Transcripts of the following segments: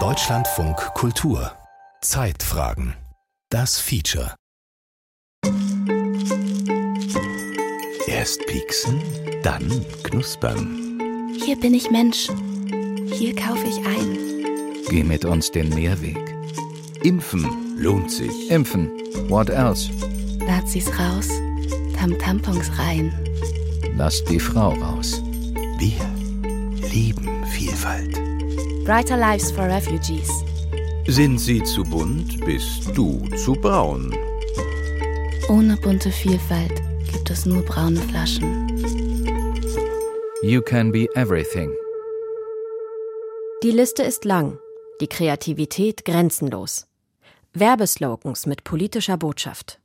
Deutschlandfunk Kultur Zeitfragen Das Feature Erst pieksen, dann knuspern. Hier bin ich Mensch. Hier kaufe ich ein. Geh mit uns den Mehrweg. Impfen lohnt sich. Impfen. What else? Nazis raus, Tam-Tampons rein. Lass die Frau raus. Wir lieben Vielfalt. Brighter Lives for Refugees. Sind sie zu bunt, bist du zu braun. Ohne bunte Vielfalt gibt es nur braune Flaschen. You can be everything. Die Liste ist lang, die Kreativität grenzenlos. Werbeslogans mit politischer Botschaft.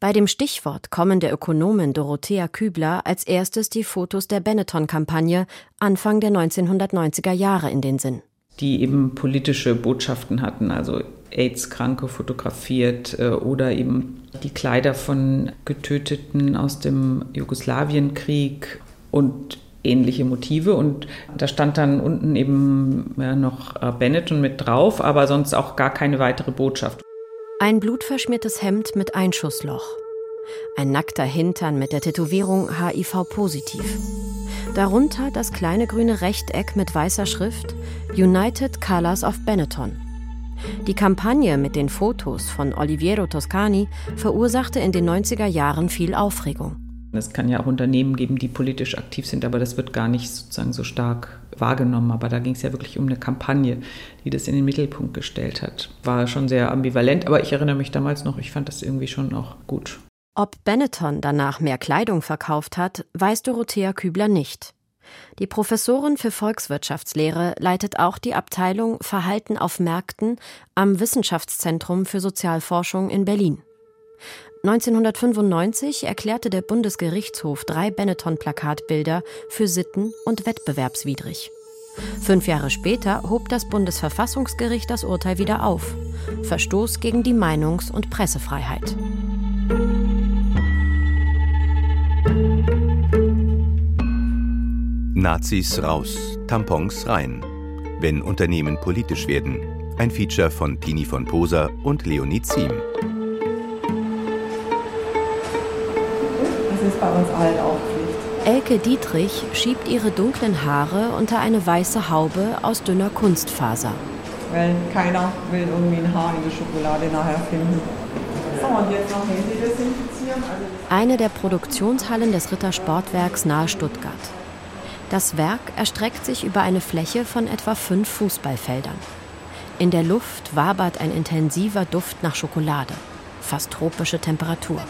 Bei dem Stichwort kommen der Ökonomin Dorothea Kübler als erstes die Fotos der Benetton-Kampagne Anfang der 1990er Jahre in den Sinn. Die eben politische Botschaften hatten, also AIDS-Kranke fotografiert äh, oder eben die Kleider von Getöteten aus dem Jugoslawienkrieg und ähnliche Motive. Und da stand dann unten eben noch äh, Benetton mit drauf, aber sonst auch gar keine weitere Botschaft. Ein blutverschmiertes Hemd mit Einschussloch. Ein nackter Hintern mit der Tätowierung HIV-positiv. Darunter das kleine grüne Rechteck mit weißer Schrift United Colors of Benetton. Die Kampagne mit den Fotos von Oliviero Toscani verursachte in den 90er Jahren viel Aufregung. Es kann ja auch Unternehmen geben, die politisch aktiv sind, aber das wird gar nicht sozusagen so stark wahrgenommen. Aber da ging es ja wirklich um eine Kampagne, die das in den Mittelpunkt gestellt hat. War schon sehr ambivalent, aber ich erinnere mich damals noch, ich fand das irgendwie schon auch gut. Ob Benetton danach mehr Kleidung verkauft hat, weiß Dorothea Kübler nicht. Die Professorin für Volkswirtschaftslehre leitet auch die Abteilung Verhalten auf Märkten am Wissenschaftszentrum für Sozialforschung in Berlin. 1995 erklärte der Bundesgerichtshof drei Benetton-Plakatbilder für sitten- und wettbewerbswidrig. Fünf Jahre später hob das Bundesverfassungsgericht das Urteil wieder auf. Verstoß gegen die Meinungs- und Pressefreiheit. Nazis raus, Tampons rein. Wenn Unternehmen politisch werden. Ein Feature von Tini von Poser und Leonie Ziem. Ist bei uns allen auch Pflicht. Elke Dietrich schiebt ihre dunklen Haare unter eine weiße Haube aus dünner Kunstfaser. Weil keiner will irgendwie ein Haar in die Schokolade nachher finden. So, und jetzt noch Hände desinfizieren. Also Eine der Produktionshallen des Rittersportwerks nahe Stuttgart. Das Werk erstreckt sich über eine Fläche von etwa fünf Fußballfeldern. In der Luft wabert ein intensiver Duft nach Schokolade, fast tropische Temperatur.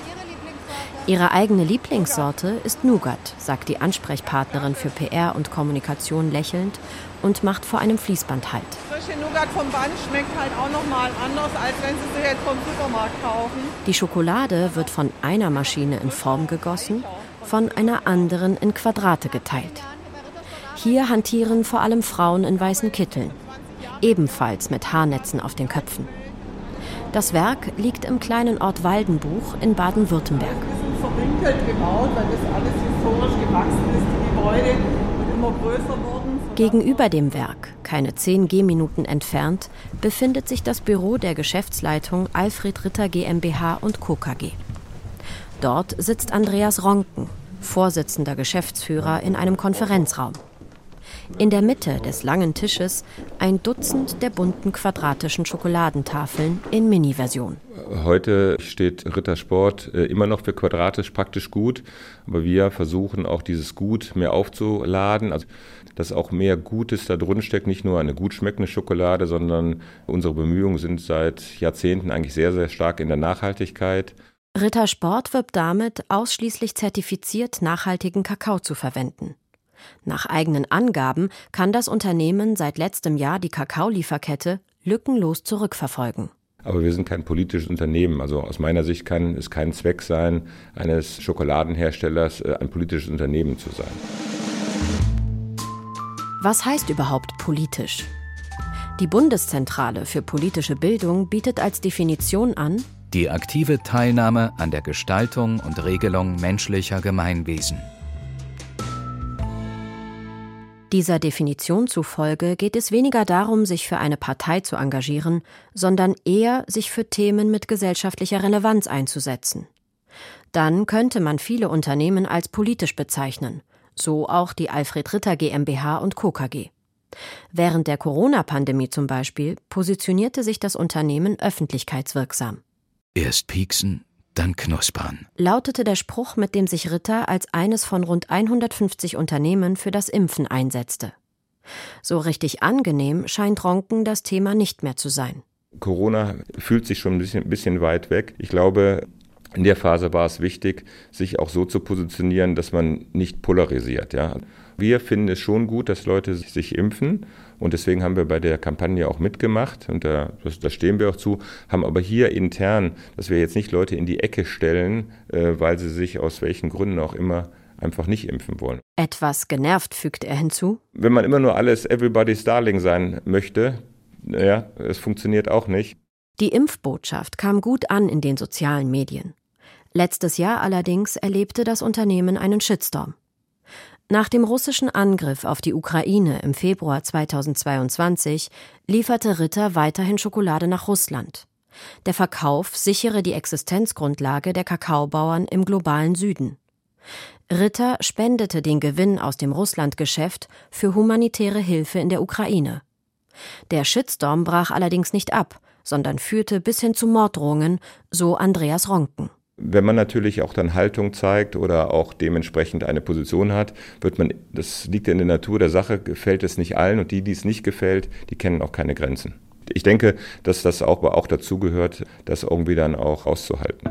Ihre eigene Lieblingssorte ist Nougat, sagt die Ansprechpartnerin für PR und Kommunikation lächelnd und macht vor einem Fließband Halt. frische Nougat vom Band schmeckt halt auch nochmal anders, als wenn Sie sie jetzt vom Supermarkt kaufen. Die Schokolade wird von einer Maschine in Form gegossen, von einer anderen in Quadrate geteilt. Hier hantieren vor allem Frauen in weißen Kitteln, ebenfalls mit Haarnetzen auf den Köpfen. Das Werk liegt im kleinen Ort Waldenbuch in Baden-Württemberg. Verwinkelt gebaut, weil das alles historisch gewachsen ist, die Gebäude und immer größer wurden. Gegenüber dem Werk, keine zehn Gehminuten entfernt, befindet sich das Büro der Geschäftsleitung Alfred Ritter GmbH und Co. KG. Dort sitzt Andreas Ronken, Vorsitzender Geschäftsführer, in einem Konferenzraum. In der Mitte des langen Tisches ein Dutzend der bunten quadratischen Schokoladentafeln in Mini-Version. Heute steht Rittersport äh, immer noch für quadratisch praktisch gut, aber wir versuchen auch dieses Gut mehr aufzuladen, also dass auch mehr Gutes da drin steckt, nicht nur eine gut schmeckende Schokolade, sondern unsere Bemühungen sind seit Jahrzehnten eigentlich sehr, sehr stark in der Nachhaltigkeit. Rittersport wirbt damit, ausschließlich zertifiziert nachhaltigen Kakao zu verwenden. Nach eigenen Angaben kann das Unternehmen seit letztem Jahr die Kakaolieferkette lückenlos zurückverfolgen. Aber wir sind kein politisches Unternehmen. Also aus meiner Sicht kann es kein Zweck sein, eines Schokoladenherstellers äh, ein politisches Unternehmen zu sein. Was heißt überhaupt politisch? Die Bundeszentrale für politische Bildung bietet als Definition an, Die aktive Teilnahme an der Gestaltung und Regelung menschlicher Gemeinwesen. Dieser Definition zufolge geht es weniger darum, sich für eine Partei zu engagieren, sondern eher sich für Themen mit gesellschaftlicher Relevanz einzusetzen. Dann könnte man viele Unternehmen als politisch bezeichnen, so auch die Alfred Ritter GmbH und Co. KG. Während der Corona-Pandemie zum Beispiel positionierte sich das Unternehmen öffentlichkeitswirksam. Erst pieksen, dann knuspern, lautete der Spruch, mit dem sich Ritter als eines von rund 150 Unternehmen für das Impfen einsetzte. So richtig angenehm scheint Ronken das Thema nicht mehr zu sein. Corona fühlt sich schon ein bisschen, ein bisschen weit weg. Ich glaube, in der Phase war es wichtig, sich auch so zu positionieren, dass man nicht polarisiert. Ja. Wir finden es schon gut, dass Leute sich impfen und deswegen haben wir bei der Kampagne auch mitgemacht und da, das, da stehen wir auch zu, haben aber hier intern, dass wir jetzt nicht Leute in die Ecke stellen, äh, weil sie sich aus welchen Gründen auch immer einfach nicht impfen wollen. Etwas genervt fügt er hinzu. Wenn man immer nur alles Everybody's Darling sein möchte, ja, es funktioniert auch nicht. Die Impfbotschaft kam gut an in den sozialen Medien. Letztes Jahr allerdings erlebte das Unternehmen einen Shitstorm. Nach dem russischen Angriff auf die Ukraine im Februar 2022 lieferte Ritter weiterhin Schokolade nach Russland. Der Verkauf sichere die Existenzgrundlage der Kakaobauern im globalen Süden. Ritter spendete den Gewinn aus dem Russlandgeschäft für humanitäre Hilfe in der Ukraine. Der Shitstorm brach allerdings nicht ab, sondern führte bis hin zu Morddrohungen, so Andreas Ronken. Wenn man natürlich auch dann Haltung zeigt oder auch dementsprechend eine Position hat, wird man, das liegt in der Natur der Sache, gefällt es nicht allen und die, die es nicht gefällt, die kennen auch keine Grenzen. Ich denke, dass das auch, auch dazu gehört, das irgendwie dann auch auszuhalten.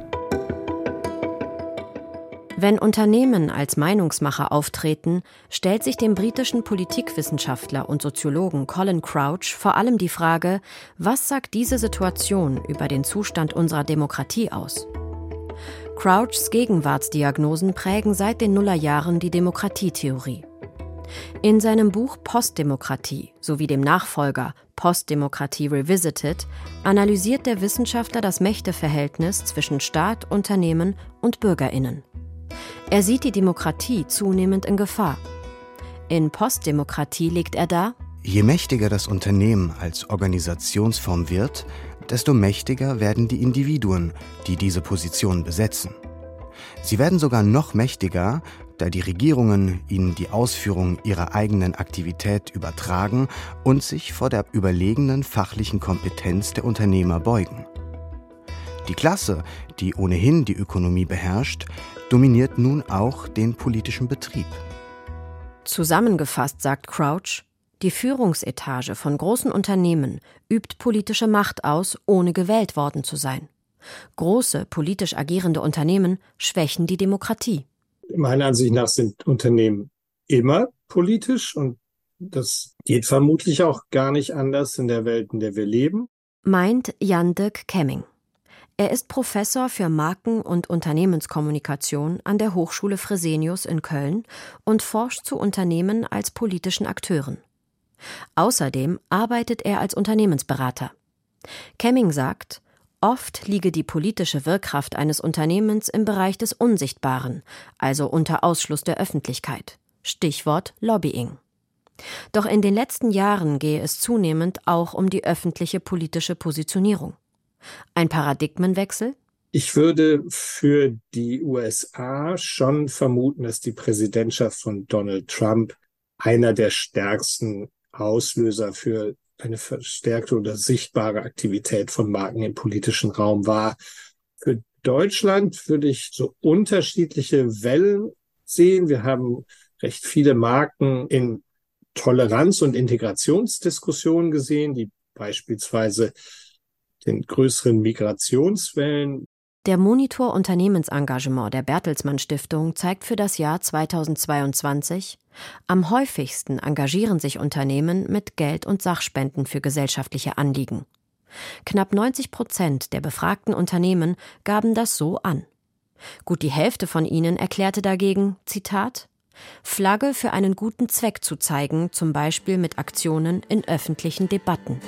Wenn Unternehmen als Meinungsmacher auftreten, stellt sich dem britischen Politikwissenschaftler und Soziologen Colin Crouch vor allem die Frage, was sagt diese Situation über den Zustand unserer Demokratie aus? Crouchs Gegenwartsdiagnosen prägen seit den Nullerjahren die Demokratietheorie. In seinem Buch Postdemokratie sowie dem Nachfolger Postdemokratie Revisited analysiert der Wissenschaftler das Mächteverhältnis zwischen Staat, Unternehmen und Bürgerinnen. Er sieht die Demokratie zunehmend in Gefahr. In Postdemokratie legt er dar, Je mächtiger das Unternehmen als Organisationsform wird, desto mächtiger werden die Individuen, die diese Position besetzen. Sie werden sogar noch mächtiger, da die Regierungen ihnen die Ausführung ihrer eigenen Aktivität übertragen und sich vor der überlegenen fachlichen Kompetenz der Unternehmer beugen. Die Klasse, die ohnehin die Ökonomie beherrscht, dominiert nun auch den politischen Betrieb. Zusammengefasst sagt Crouch, die Führungsetage von großen Unternehmen übt politische Macht aus, ohne gewählt worden zu sein. Große politisch agierende Unternehmen schwächen die Demokratie. Meiner Ansicht nach sind Unternehmen immer politisch und das geht vermutlich auch gar nicht anders in der Welt, in der wir leben. Meint Jan-Dirk Kemming. Er ist Professor für Marken- und Unternehmenskommunikation an der Hochschule Fresenius in Köln und forscht zu Unternehmen als politischen Akteuren. Außerdem arbeitet er als Unternehmensberater. Kemming sagt, oft liege die politische Wirkkraft eines Unternehmens im Bereich des Unsichtbaren, also unter Ausschluss der Öffentlichkeit. Stichwort Lobbying. Doch in den letzten Jahren gehe es zunehmend auch um die öffentliche politische Positionierung. Ein Paradigmenwechsel? Ich würde für die USA schon vermuten, dass die Präsidentschaft von Donald Trump einer der stärksten Auslöser für eine verstärkte oder sichtbare Aktivität von Marken im politischen Raum war. Für Deutschland würde ich so unterschiedliche Wellen sehen. Wir haben recht viele Marken in Toleranz- und Integrationsdiskussionen gesehen, die beispielsweise den größeren Migrationswellen der Monitor Unternehmensengagement der Bertelsmann Stiftung zeigt für das Jahr 2022, am häufigsten engagieren sich Unternehmen mit Geld- und Sachspenden für gesellschaftliche Anliegen. Knapp 90 Prozent der befragten Unternehmen gaben das so an. Gut die Hälfte von ihnen erklärte dagegen, Zitat, Flagge für einen guten Zweck zu zeigen, zum Beispiel mit Aktionen in öffentlichen Debatten.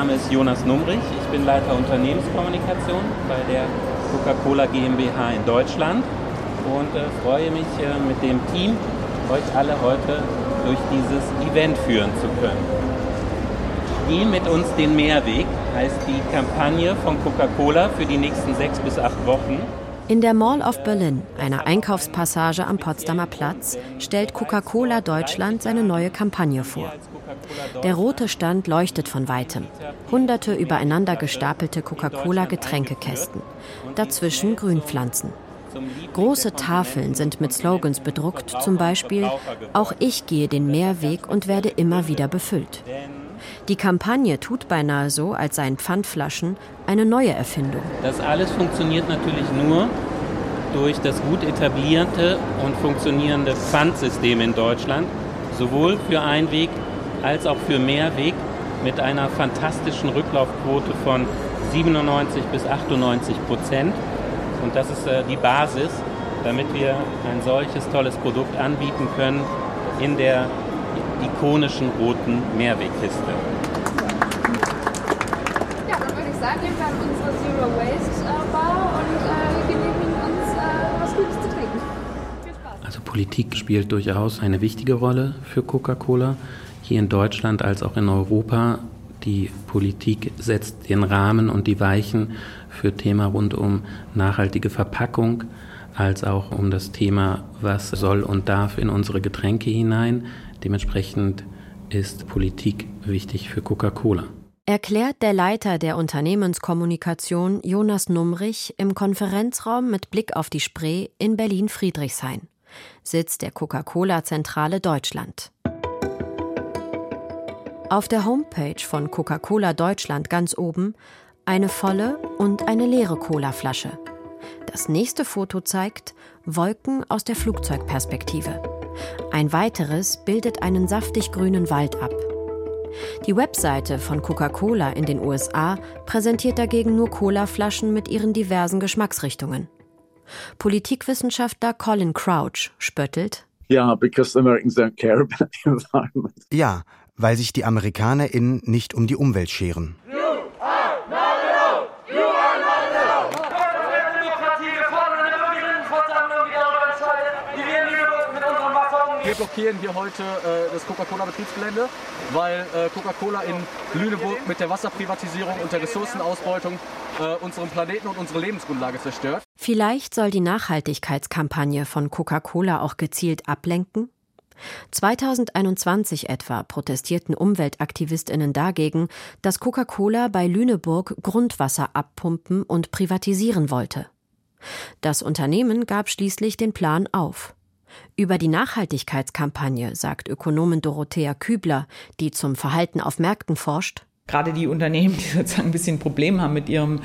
Name Name ist Jonas Numrich. Ich bin Leiter Unternehmenskommunikation bei der Coca-Cola GmbH in Deutschland und äh, freue mich äh, mit dem Team, euch alle heute durch dieses Event führen zu können. Spiel mit uns den Mehrweg heißt die Kampagne von Coca-Cola für die nächsten sechs bis acht Wochen. In der Mall of Berlin, einer Einkaufspassage am Potsdamer Platz, stellt Coca-Cola Deutschland seine neue Kampagne vor. Der rote Stand leuchtet von weitem. Hunderte übereinander gestapelte Coca-Cola-Getränkekästen. Dazwischen Grünpflanzen. Große Tafeln sind mit Slogans bedruckt, zum Beispiel Auch ich gehe den Mehrweg und werde immer wieder befüllt. Die Kampagne tut beinahe so, als seien Pfandflaschen eine neue Erfindung. Das alles funktioniert natürlich nur durch das gut etablierte und funktionierende Pfandsystem in Deutschland, sowohl für Einweg als auch für Mehrweg mit einer fantastischen Rücklaufquote von 97 bis 98 Prozent. Und das ist äh, die Basis, damit wir ein solches tolles Produkt anbieten können in der ikonischen roten Mehrwegkiste. Ja, dann würde ich sagen, gehen wir an unsere Zero Waste äh, Bar und äh, genehmigen uns äh, was Gutes zu trinken. Viel Spaß. Also Politik spielt durchaus eine wichtige Rolle für Coca-Cola, hier in Deutschland als auch in Europa. Die Politik setzt den Rahmen und die Weichen für Thema rund um nachhaltige Verpackung, als auch um das Thema, was soll und darf in unsere Getränke hinein. Dementsprechend ist Politik wichtig für Coca-Cola. Erklärt der Leiter der Unternehmenskommunikation Jonas Numrich im Konferenzraum mit Blick auf die Spree in Berlin-Friedrichshain, Sitz der Coca-Cola-Zentrale Deutschland. Auf der Homepage von Coca-Cola Deutschland ganz oben eine volle und eine leere Colaflasche. Das nächste Foto zeigt Wolken aus der Flugzeugperspektive. Ein weiteres bildet einen saftig grünen Wald ab. Die Webseite von Coca-Cola in den USA präsentiert dagegen nur Colaflaschen mit ihren diversen Geschmacksrichtungen. Politikwissenschaftler Colin Crouch spöttelt. Ja, weil sich die AmerikanerInnen nicht um die Umwelt scheren. Wir blockieren hier heute äh, das Coca-Cola-Betriebsgelände, weil äh, Coca-Cola in Lüneburg mit der Wasserprivatisierung und der Ressourcenausbeutung äh, unseren Planeten und unsere Lebensgrundlage zerstört. Vielleicht soll die Nachhaltigkeitskampagne von Coca-Cola auch gezielt ablenken? 2021 etwa protestierten Umweltaktivistinnen dagegen, dass Coca-Cola bei Lüneburg Grundwasser abpumpen und privatisieren wollte. Das Unternehmen gab schließlich den Plan auf. Über die Nachhaltigkeitskampagne sagt Ökonomin Dorothea Kübler, die zum Verhalten auf Märkten forscht. Gerade die Unternehmen, die sozusagen ein bisschen Problem haben mit ihrem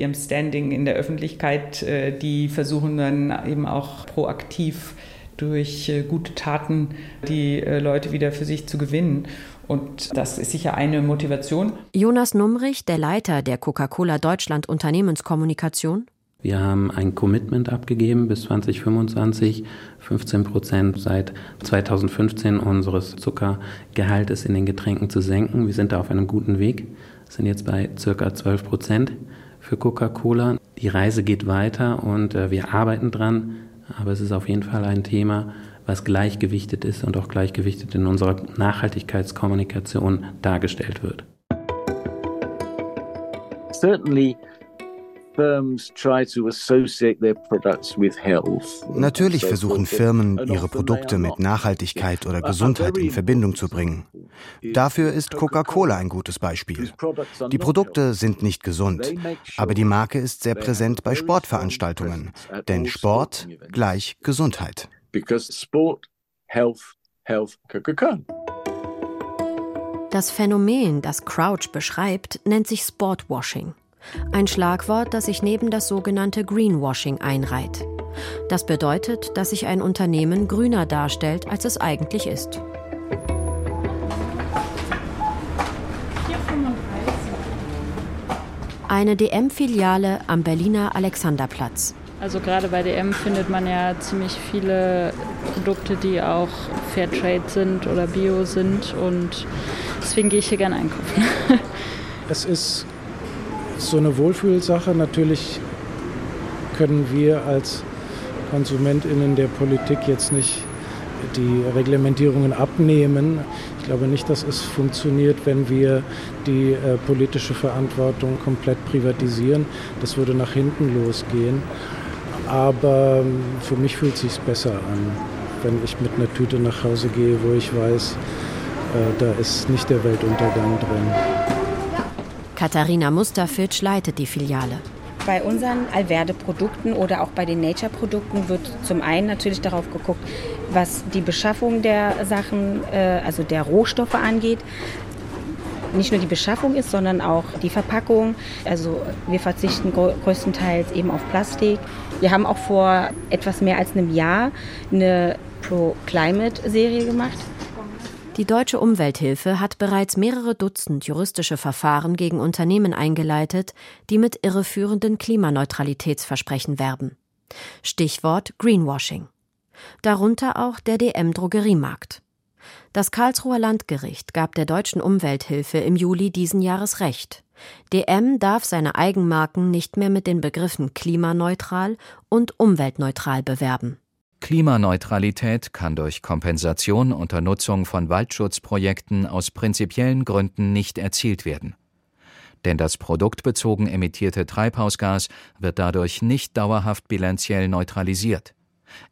ihrem Standing in der Öffentlichkeit, äh, die versuchen dann eben auch proaktiv durch äh, gute Taten die äh, Leute wieder für sich zu gewinnen. Und das ist sicher eine Motivation. Jonas Numrich, der Leiter der Coca-Cola Deutschland Unternehmenskommunikation. Wir haben ein Commitment abgegeben bis 2025, 15 Prozent seit 2015 unseres Zuckergehaltes in den Getränken zu senken. Wir sind da auf einem guten Weg, sind jetzt bei circa 12 Prozent für Coca-Cola. Die Reise geht weiter und äh, wir arbeiten dran. Aber es ist auf jeden Fall ein Thema, was gleichgewichtet ist und auch gleichgewichtet in unserer Nachhaltigkeitskommunikation dargestellt wird. Certainly Natürlich versuchen Firmen, ihre Produkte mit Nachhaltigkeit oder Gesundheit in Verbindung zu bringen. Dafür ist Coca-Cola ein gutes Beispiel. Die Produkte sind nicht gesund, aber die Marke ist sehr präsent bei Sportveranstaltungen, denn Sport gleich Gesundheit. Das Phänomen, das Crouch beschreibt, nennt sich Sportwashing. Ein Schlagwort, das sich neben das sogenannte Greenwashing einreiht. Das bedeutet, dass sich ein Unternehmen grüner darstellt, als es eigentlich ist. Eine DM-Filiale am Berliner Alexanderplatz. Also gerade bei DM findet man ja ziemlich viele Produkte, die auch Fairtrade sind oder Bio sind und deswegen gehe ich hier gerne einkaufen. es ist so eine Wohlfühlsache. Natürlich können wir als KonsumentInnen der Politik jetzt nicht die Reglementierungen abnehmen. Ich glaube nicht, dass es funktioniert, wenn wir die äh, politische Verantwortung komplett privatisieren. Das würde nach hinten losgehen. Aber ähm, für mich fühlt es sich besser an, wenn ich mit einer Tüte nach Hause gehe, wo ich weiß, äh, da ist nicht der Weltuntergang drin. Katharina Musterfitsch leitet die Filiale. Bei unseren Alverde-Produkten oder auch bei den Nature-Produkten wird zum einen natürlich darauf geguckt, was die Beschaffung der Sachen, äh, also der Rohstoffe angeht. Nicht nur die Beschaffung ist, sondern auch die Verpackung. Also wir verzichten größtenteils eben auf Plastik. Wir haben auch vor etwas mehr als einem Jahr eine Pro-Climate-Serie gemacht. Die deutsche Umwelthilfe hat bereits mehrere Dutzend juristische Verfahren gegen Unternehmen eingeleitet, die mit irreführenden Klimaneutralitätsversprechen werben. Stichwort Greenwashing. Darunter auch der DM Drogeriemarkt. Das Karlsruher Landgericht gab der deutschen Umwelthilfe im Juli diesen Jahres Recht. DM darf seine Eigenmarken nicht mehr mit den Begriffen klimaneutral und umweltneutral bewerben. Klimaneutralität kann durch Kompensation unter Nutzung von Waldschutzprojekten aus prinzipiellen Gründen nicht erzielt werden. Denn das produktbezogen emittierte Treibhausgas wird dadurch nicht dauerhaft bilanziell neutralisiert.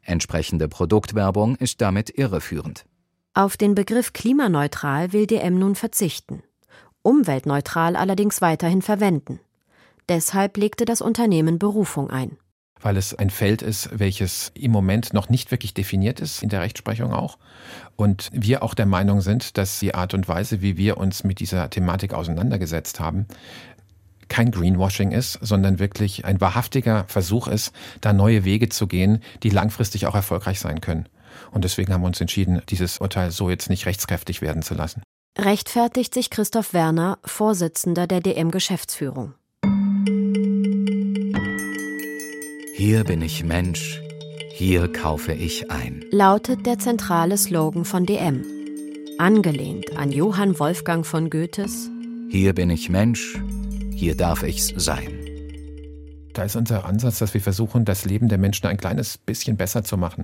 Entsprechende Produktwerbung ist damit irreführend. Auf den Begriff klimaneutral will DM nun verzichten, umweltneutral allerdings weiterhin verwenden. Deshalb legte das Unternehmen Berufung ein weil es ein Feld ist, welches im Moment noch nicht wirklich definiert ist, in der Rechtsprechung auch. Und wir auch der Meinung sind, dass die Art und Weise, wie wir uns mit dieser Thematik auseinandergesetzt haben, kein Greenwashing ist, sondern wirklich ein wahrhaftiger Versuch ist, da neue Wege zu gehen, die langfristig auch erfolgreich sein können. Und deswegen haben wir uns entschieden, dieses Urteil so jetzt nicht rechtskräftig werden zu lassen. Rechtfertigt sich Christoph Werner, Vorsitzender der DM Geschäftsführung. Hier bin ich Mensch, hier kaufe ich ein, lautet der zentrale Slogan von DM. Angelehnt an Johann Wolfgang von Goethes Hier bin ich Mensch, hier darf ich's sein. Da ist unser Ansatz, dass wir versuchen, das Leben der Menschen ein kleines bisschen besser zu machen.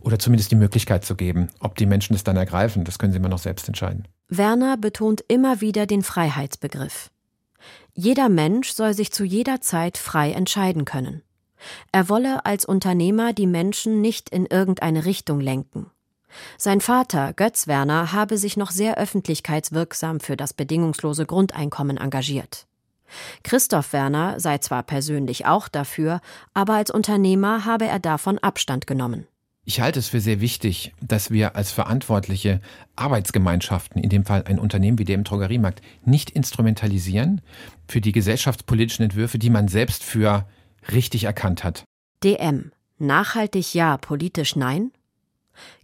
Oder zumindest die Möglichkeit zu geben. Ob die Menschen es dann ergreifen, das können sie immer noch selbst entscheiden. Werner betont immer wieder den Freiheitsbegriff. Jeder Mensch soll sich zu jeder Zeit frei entscheiden können. Er wolle als Unternehmer die Menschen nicht in irgendeine Richtung lenken. Sein Vater, Götz Werner, habe sich noch sehr öffentlichkeitswirksam für das bedingungslose Grundeinkommen engagiert. Christoph Werner sei zwar persönlich auch dafür, aber als Unternehmer habe er davon Abstand genommen. Ich halte es für sehr wichtig, dass wir als verantwortliche Arbeitsgemeinschaften, in dem Fall ein Unternehmen wie der im Drogeriemarkt, nicht instrumentalisieren für die gesellschaftspolitischen Entwürfe, die man selbst für richtig erkannt hat. DM. Nachhaltig ja, politisch nein?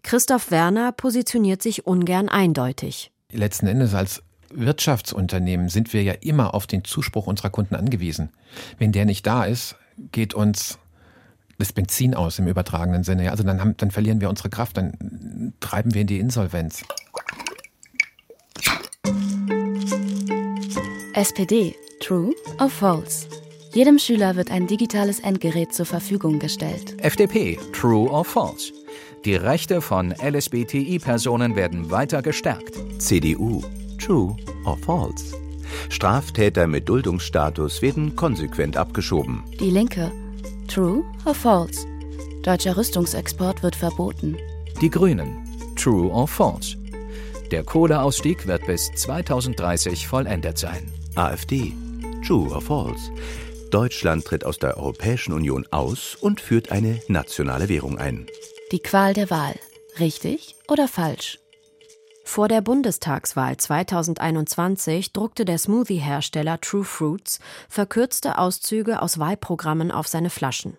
Christoph Werner positioniert sich ungern eindeutig. Letzten Endes als Wirtschaftsunternehmen sind wir ja immer auf den Zuspruch unserer Kunden angewiesen. Wenn der nicht da ist, geht uns das Benzin aus im übertragenen Sinne. Also dann, haben, dann verlieren wir unsere Kraft, dann treiben wir in die Insolvenz. SPD. True or false? Jedem Schüler wird ein digitales Endgerät zur Verfügung gestellt. FDP, True or False? Die Rechte von LSBTI-Personen werden weiter gestärkt. CDU, True or False? Straftäter mit Duldungsstatus werden konsequent abgeschoben. Die Linke, True or False? Deutscher Rüstungsexport wird verboten. Die Grünen, True or False? Der Kohleausstieg wird bis 2030 vollendet sein. AfD, True or False? Deutschland tritt aus der Europäischen Union aus und führt eine nationale Währung ein. Die Qual der Wahl. Richtig oder falsch? Vor der Bundestagswahl 2021 druckte der Smoothie-Hersteller True Fruits verkürzte Auszüge aus Wahlprogrammen auf seine Flaschen.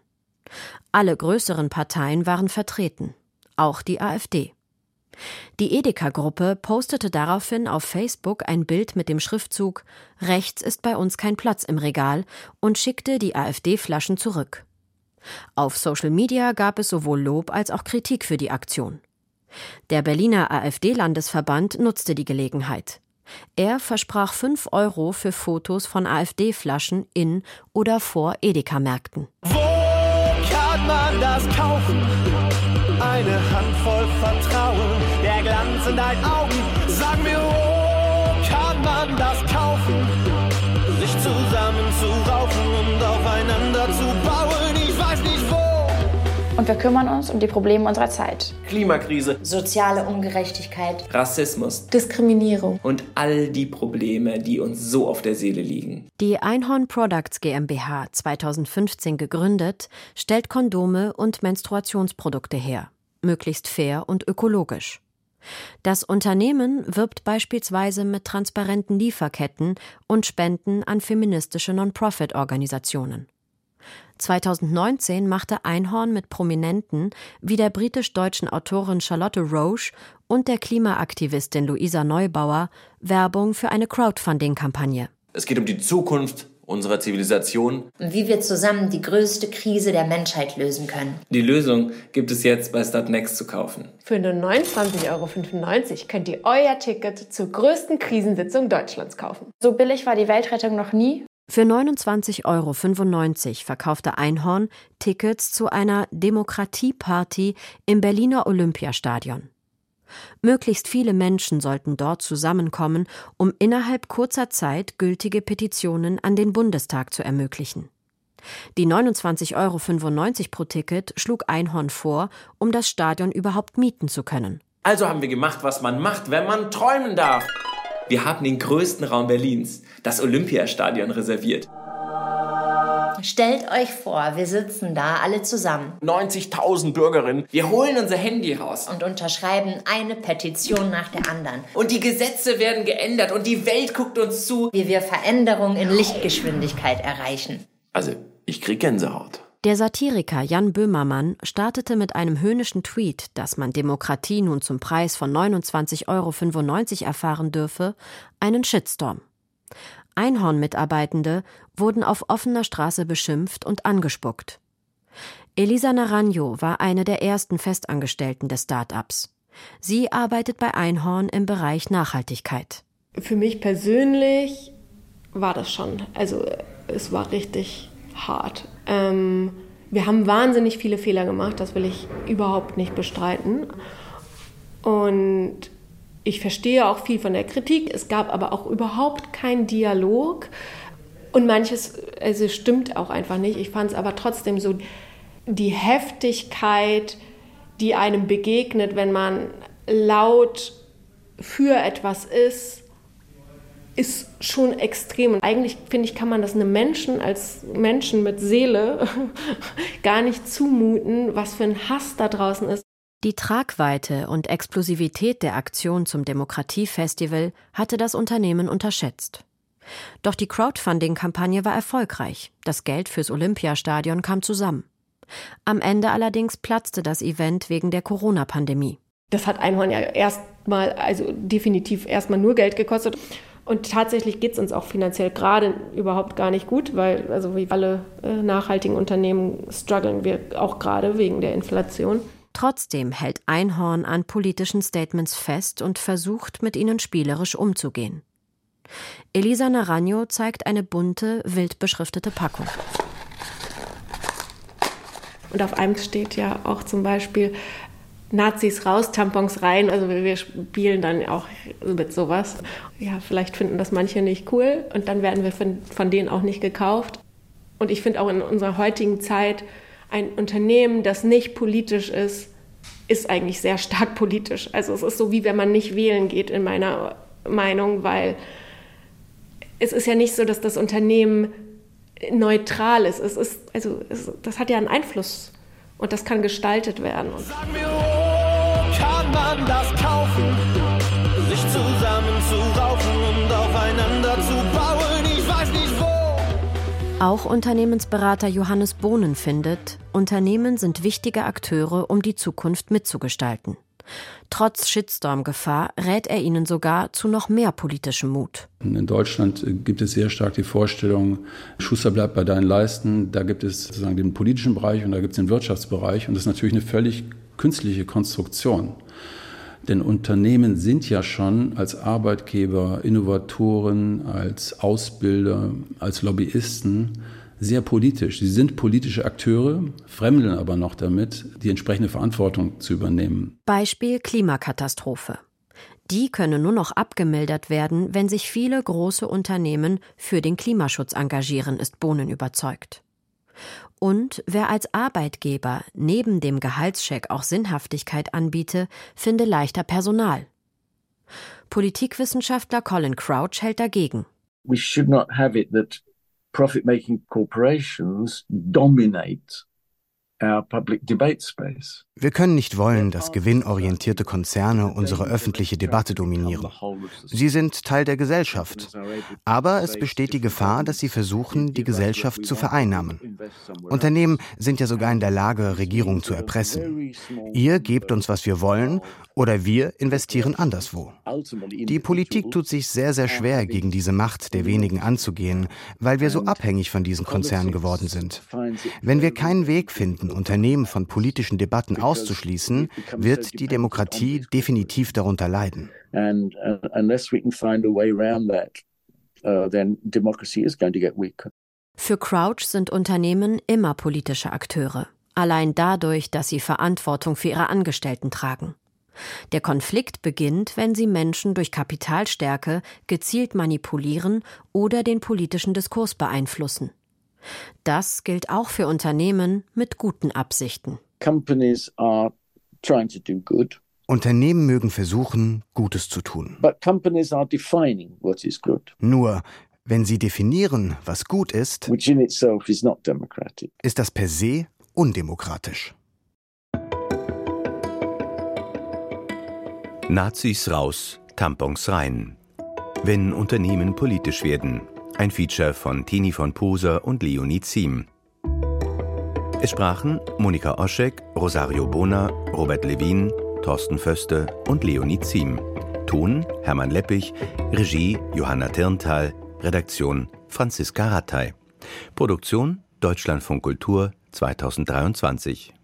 Alle größeren Parteien waren vertreten, auch die AfD. Die Edeka-Gruppe postete daraufhin auf Facebook ein Bild mit dem Schriftzug Rechts ist bei uns kein Platz im Regal und schickte die AfD-Flaschen zurück. Auf Social Media gab es sowohl Lob als auch Kritik für die Aktion. Der Berliner AfD-Landesverband nutzte die Gelegenheit. Er versprach 5 Euro für Fotos von AfD-Flaschen in oder vor Edeka-Märkten. Wo kann man das kaufen? Eine Handvoll Vertrauen, in deinen Augen. Sag mir, wo kann man das kaufen? Sich zusammen zu raufen und aufeinander zu bauen. Ich weiß nicht wo. Und wir kümmern uns um die Probleme unserer Zeit. Klimakrise, soziale Ungerechtigkeit, Rassismus, Diskriminierung und all die Probleme, die uns so auf der Seele liegen. Die Einhorn Products GmbH, 2015 gegründet, stellt Kondome und Menstruationsprodukte her, möglichst fair und ökologisch. Das Unternehmen wirbt beispielsweise mit transparenten Lieferketten und Spenden an feministische Non-Profit-Organisationen. 2019 machte Einhorn mit Prominenten wie der britisch-deutschen Autorin Charlotte Roche und der Klimaaktivistin Luisa Neubauer Werbung für eine Crowdfunding-Kampagne. Es geht um die Zukunft unserer Zivilisation. Und wie wir zusammen die größte Krise der Menschheit lösen können. Die Lösung gibt es jetzt bei Startnext zu kaufen. Für nur 29,95 Euro könnt ihr euer Ticket zur größten Krisensitzung Deutschlands kaufen. So billig war die Weltrettung noch nie. Für 29,95 Euro verkaufte Einhorn Tickets zu einer Demokratieparty im Berliner Olympiastadion. Möglichst viele Menschen sollten dort zusammenkommen, um innerhalb kurzer Zeit gültige Petitionen an den Bundestag zu ermöglichen. Die 29,95 Euro pro Ticket schlug Einhorn vor, um das Stadion überhaupt mieten zu können. Also haben wir gemacht, was man macht, wenn man träumen darf. Wir haben den größten Raum Berlins, das Olympiastadion, reserviert. Stellt euch vor, wir sitzen da alle zusammen. 90.000 Bürgerinnen. Wir holen unser Handy raus. Und unterschreiben eine Petition nach der anderen. Und die Gesetze werden geändert und die Welt guckt uns zu. Wie wir Veränderungen in Lichtgeschwindigkeit erreichen. Also, ich krieg Gänsehaut. Der Satiriker Jan Böhmermann startete mit einem höhnischen Tweet, dass man Demokratie nun zum Preis von 29,95 Euro erfahren dürfe, einen Shitstorm. Einhorn-Mitarbeitende wurden auf offener Straße beschimpft und angespuckt. Elisa Naranjo war eine der ersten Festangestellten des Start-ups. Sie arbeitet bei Einhorn im Bereich Nachhaltigkeit. Für mich persönlich war das schon, also es war richtig hart. Ähm, wir haben wahnsinnig viele Fehler gemacht, das will ich überhaupt nicht bestreiten. Und ich verstehe auch viel von der Kritik. Es gab aber auch überhaupt keinen Dialog. Und manches also stimmt auch einfach nicht. Ich fand es aber trotzdem so, die Heftigkeit, die einem begegnet, wenn man laut für etwas ist, ist schon extrem. Und eigentlich finde ich, kann man das einem Menschen als Menschen mit Seele gar nicht zumuten, was für ein Hass da draußen ist. Die Tragweite und Explosivität der Aktion zum Demokratiefestival hatte das Unternehmen unterschätzt. Doch die Crowdfunding-Kampagne war erfolgreich. Das Geld fürs Olympiastadion kam zusammen. Am Ende allerdings platzte das Event wegen der Corona-Pandemie. Das hat Einhorn ja erstmal, also definitiv erstmal nur Geld gekostet. Und tatsächlich geht es uns auch finanziell gerade überhaupt gar nicht gut, weil, also wie alle äh, nachhaltigen Unternehmen, strugglen wir auch gerade wegen der Inflation. Trotzdem hält Einhorn an politischen Statements fest und versucht, mit ihnen spielerisch umzugehen. Elisa Naranjo zeigt eine bunte, wild beschriftete Packung. Und auf einem steht ja auch zum Beispiel Nazis raus, Tampons rein. Also wir spielen dann auch mit sowas. Ja, vielleicht finden das manche nicht cool und dann werden wir von, von denen auch nicht gekauft. Und ich finde auch in unserer heutigen Zeit, ein Unternehmen, das nicht politisch ist, ist eigentlich sehr stark politisch. Also es ist so, wie wenn man nicht wählen geht, in meiner Meinung, weil es ist ja nicht so, dass das Unternehmen neutral ist. Es ist also es, das hat ja einen Einfluss und das kann gestaltet werden. Sag mir, wo kann man das kaufen? Auch Unternehmensberater Johannes Bohnen findet, Unternehmen sind wichtige Akteure, um die Zukunft mitzugestalten. Trotz Shitstorm-Gefahr rät er ihnen sogar zu noch mehr politischem Mut. In Deutschland gibt es sehr stark die Vorstellung, Schuster bleibt bei deinen Leisten. Da gibt es sozusagen den politischen Bereich und da gibt es den Wirtschaftsbereich. Und das ist natürlich eine völlig künstliche Konstruktion. Denn Unternehmen sind ja schon als Arbeitgeber, Innovatoren, als Ausbilder, als Lobbyisten sehr politisch. Sie sind politische Akteure, fremdeln aber noch damit, die entsprechende Verantwortung zu übernehmen. Beispiel Klimakatastrophe. Die könne nur noch abgemildert werden, wenn sich viele große Unternehmen für den Klimaschutz engagieren, ist Bohnen überzeugt. Und wer als Arbeitgeber neben dem Gehaltscheck auch Sinnhaftigkeit anbiete, finde leichter Personal. Politikwissenschaftler Colin Crouch hält dagegen. We should not have it that profit-making corporations dominate wir können nicht wollen, dass gewinnorientierte Konzerne unsere öffentliche Debatte dominieren. Sie sind Teil der Gesellschaft. Aber es besteht die Gefahr, dass sie versuchen, die Gesellschaft zu vereinnahmen. Unternehmen sind ja sogar in der Lage, Regierungen zu erpressen. Ihr gebt uns, was wir wollen, oder wir investieren anderswo. Die Politik tut sich sehr, sehr schwer, gegen diese Macht der wenigen anzugehen, weil wir so abhängig von diesen Konzernen geworden sind. Wenn wir keinen Weg finden, Unternehmen von politischen Debatten auszuschließen, wird die Demokratie definitiv darunter leiden. Uh, Für Crouch sind Unternehmen immer politische Akteure, allein dadurch, dass sie Verantwortung für ihre Angestellten tragen. Der Konflikt beginnt, wenn sie Menschen durch Kapitalstärke gezielt manipulieren oder den politischen Diskurs beeinflussen. Das gilt auch für Unternehmen mit guten Absichten. Unternehmen mögen versuchen, Gutes zu tun. Nur, wenn sie definieren, was gut ist, ist das per se undemokratisch. Nazis raus, Tampons rein. Wenn Unternehmen politisch werden. Ein Feature von Tini von Poser und Leonie Ziem. Es sprachen Monika Oschek, Rosario Bona, Robert Levin, Thorsten Föste und Leonie Ziem. Ton Hermann Leppich, Regie Johanna Tirntal, Redaktion Franziska Rattay. Produktion Deutschlandfunk Kultur 2023.